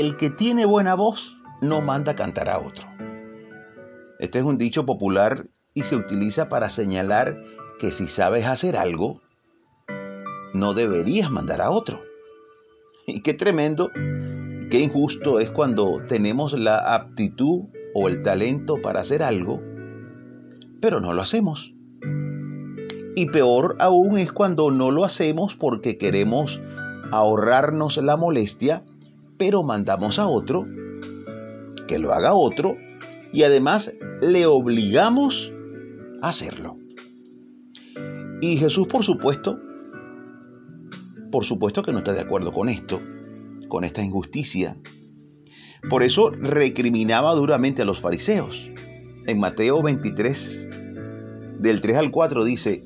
el que tiene buena voz no manda cantar a otro. Este es un dicho popular y se utiliza para señalar que si sabes hacer algo, no deberías mandar a otro. Y qué tremendo, qué injusto es cuando tenemos la aptitud o el talento para hacer algo, pero no lo hacemos. Y peor aún es cuando no lo hacemos porque queremos ahorrarnos la molestia, pero mandamos a otro, que lo haga otro, y además le obligamos a hacerlo. Y Jesús, por supuesto, por supuesto que no está de acuerdo con esto, con esta injusticia. Por eso recriminaba duramente a los fariseos. En Mateo 23, del 3 al 4 dice,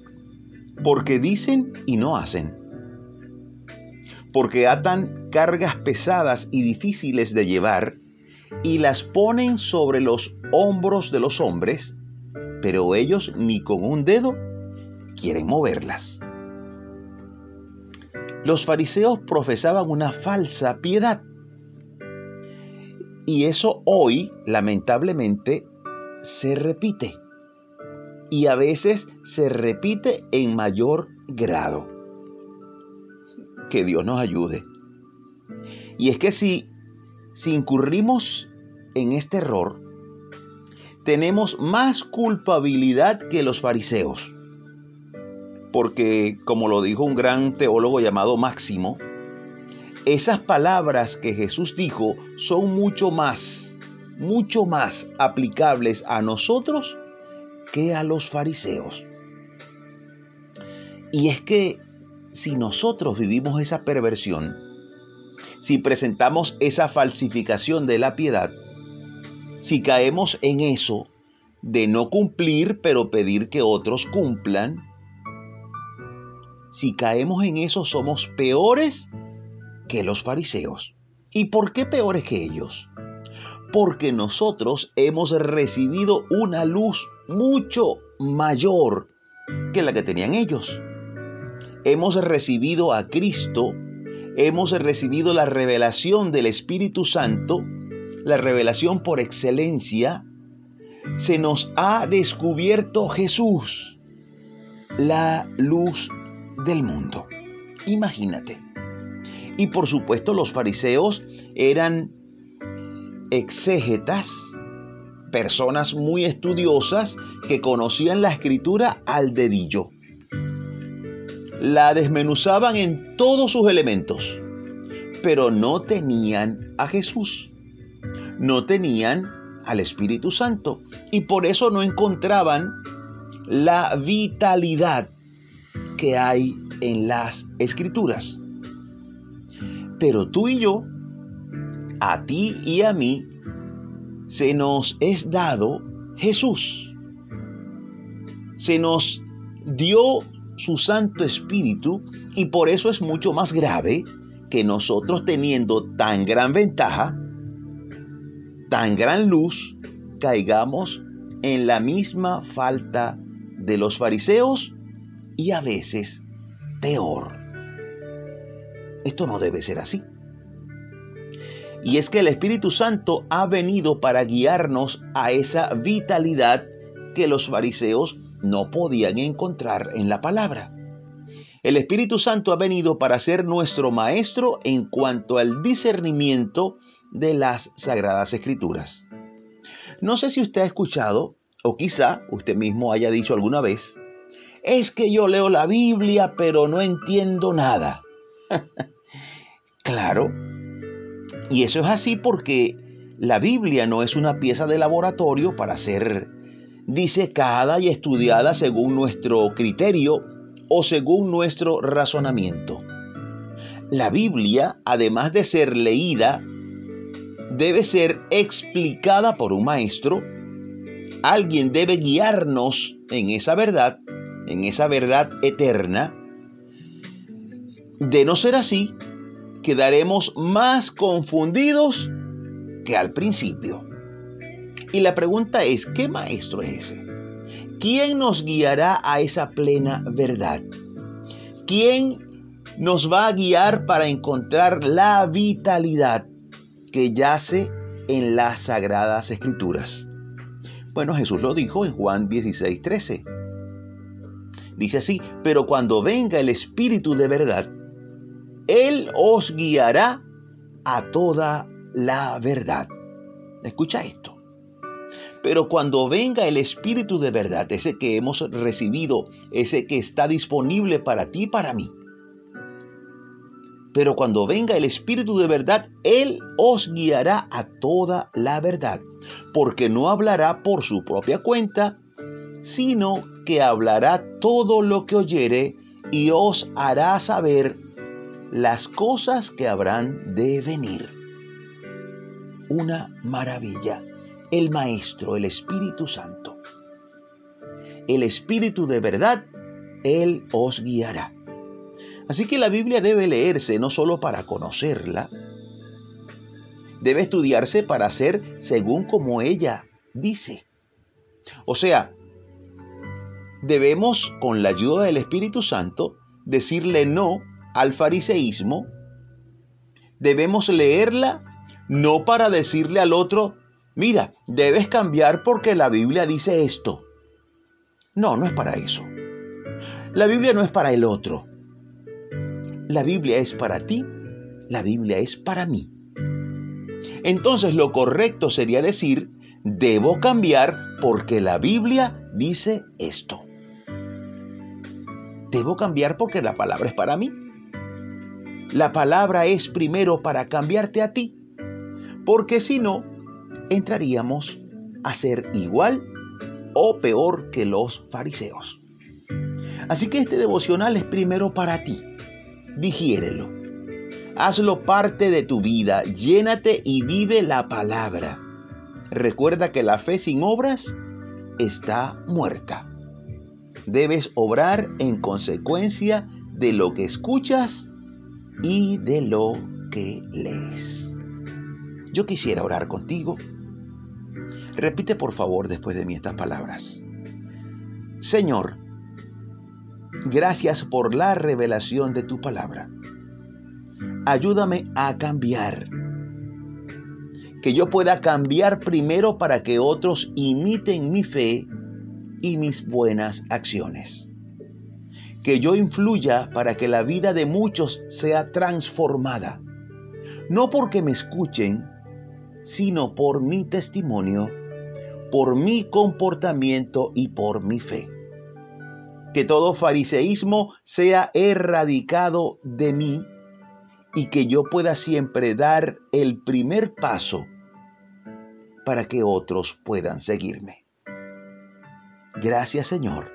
porque dicen y no hacen, porque atan cargas pesadas y difíciles de llevar y las ponen sobre los hombros de los hombres, pero ellos ni con un dedo quieren moverlas. Los fariseos profesaban una falsa piedad. Y eso hoy, lamentablemente, se repite. Y a veces se repite en mayor grado. Que Dios nos ayude. Y es que si, si incurrimos en este error, tenemos más culpabilidad que los fariseos porque, como lo dijo un gran teólogo llamado Máximo, esas palabras que Jesús dijo son mucho más, mucho más aplicables a nosotros que a los fariseos. Y es que si nosotros vivimos esa perversión, si presentamos esa falsificación de la piedad, si caemos en eso de no cumplir pero pedir que otros cumplan, si caemos en eso somos peores que los fariseos. ¿Y por qué peores que ellos? Porque nosotros hemos recibido una luz mucho mayor que la que tenían ellos. Hemos recibido a Cristo, hemos recibido la revelación del Espíritu Santo, la revelación por excelencia, se nos ha descubierto Jesús, la luz del mundo. Imagínate. Y por supuesto los fariseos eran exégetas, personas muy estudiosas que conocían la escritura al dedillo. La desmenuzaban en todos sus elementos, pero no tenían a Jesús, no tenían al Espíritu Santo y por eso no encontraban la vitalidad que hay en las escrituras. Pero tú y yo, a ti y a mí, se nos es dado Jesús. Se nos dio su Santo Espíritu y por eso es mucho más grave que nosotros teniendo tan gran ventaja, tan gran luz, caigamos en la misma falta de los fariseos y a veces peor. Esto no debe ser así. Y es que el Espíritu Santo ha venido para guiarnos a esa vitalidad que los fariseos no podían encontrar en la palabra. El Espíritu Santo ha venido para ser nuestro maestro en cuanto al discernimiento de las sagradas escrituras. No sé si usted ha escuchado, o quizá usted mismo haya dicho alguna vez, es que yo leo la Biblia pero no entiendo nada. claro, y eso es así porque la Biblia no es una pieza de laboratorio para ser disecada y estudiada según nuestro criterio o según nuestro razonamiento. La Biblia, además de ser leída, debe ser explicada por un maestro. Alguien debe guiarnos en esa verdad en esa verdad eterna, de no ser así, quedaremos más confundidos que al principio. Y la pregunta es, ¿qué maestro es ese? ¿Quién nos guiará a esa plena verdad? ¿Quién nos va a guiar para encontrar la vitalidad que yace en las sagradas escrituras. Bueno, Jesús lo dijo en Juan 16, 13. Dice así, pero cuando venga el Espíritu de verdad, Él os guiará a toda la verdad. Escucha esto. Pero cuando venga el Espíritu de verdad, ese que hemos recibido, ese que está disponible para ti y para mí, pero cuando venga el Espíritu de verdad, Él os guiará a toda la verdad, porque no hablará por su propia cuenta, sino que hablará todo lo que oyere y os hará saber las cosas que habrán de venir. Una maravilla. El Maestro, el Espíritu Santo. El Espíritu de verdad, Él os guiará. Así que la Biblia debe leerse no solo para conocerla, debe estudiarse para ser según como ella dice. O sea, debemos con la ayuda del Espíritu Santo decirle no al fariseísmo, debemos leerla no para decirle al otro, mira, debes cambiar porque la Biblia dice esto. No, no es para eso. La Biblia no es para el otro. La Biblia es para ti, la Biblia es para mí. Entonces lo correcto sería decir, debo cambiar porque la Biblia dice esto. Debo cambiar porque la palabra es para mí. La palabra es primero para cambiarte a ti, porque si no, entraríamos a ser igual o peor que los fariseos. Así que este devocional es primero para ti digiérelo. Hazlo parte de tu vida, llénate y vive la palabra. Recuerda que la fe sin obras está muerta. Debes obrar en consecuencia de lo que escuchas y de lo que lees. Yo quisiera orar contigo. Repite por favor después de mí estas palabras. Señor, Gracias por la revelación de tu palabra. Ayúdame a cambiar. Que yo pueda cambiar primero para que otros imiten mi fe y mis buenas acciones. Que yo influya para que la vida de muchos sea transformada. No porque me escuchen, sino por mi testimonio, por mi comportamiento y por mi fe que todo fariseísmo sea erradicado de mí y que yo pueda siempre dar el primer paso para que otros puedan seguirme. Gracias Señor.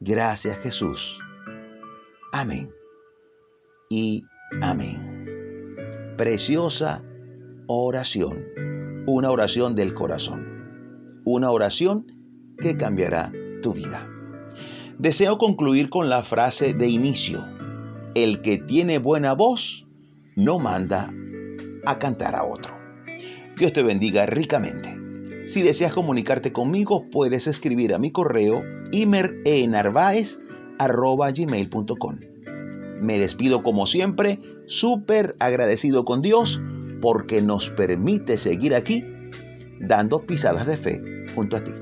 Gracias Jesús. Amén. Y amén. Preciosa oración. Una oración del corazón. Una oración que cambiará tu vida. Deseo concluir con la frase de inicio. El que tiene buena voz no manda a cantar a otro. Dios te bendiga ricamente. Si deseas comunicarte conmigo, puedes escribir a mi correo imerenarvaez.gmail.com Me despido como siempre, súper agradecido con Dios porque nos permite seguir aquí dando pisadas de fe junto a ti.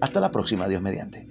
Hasta la próxima, Dios mediante.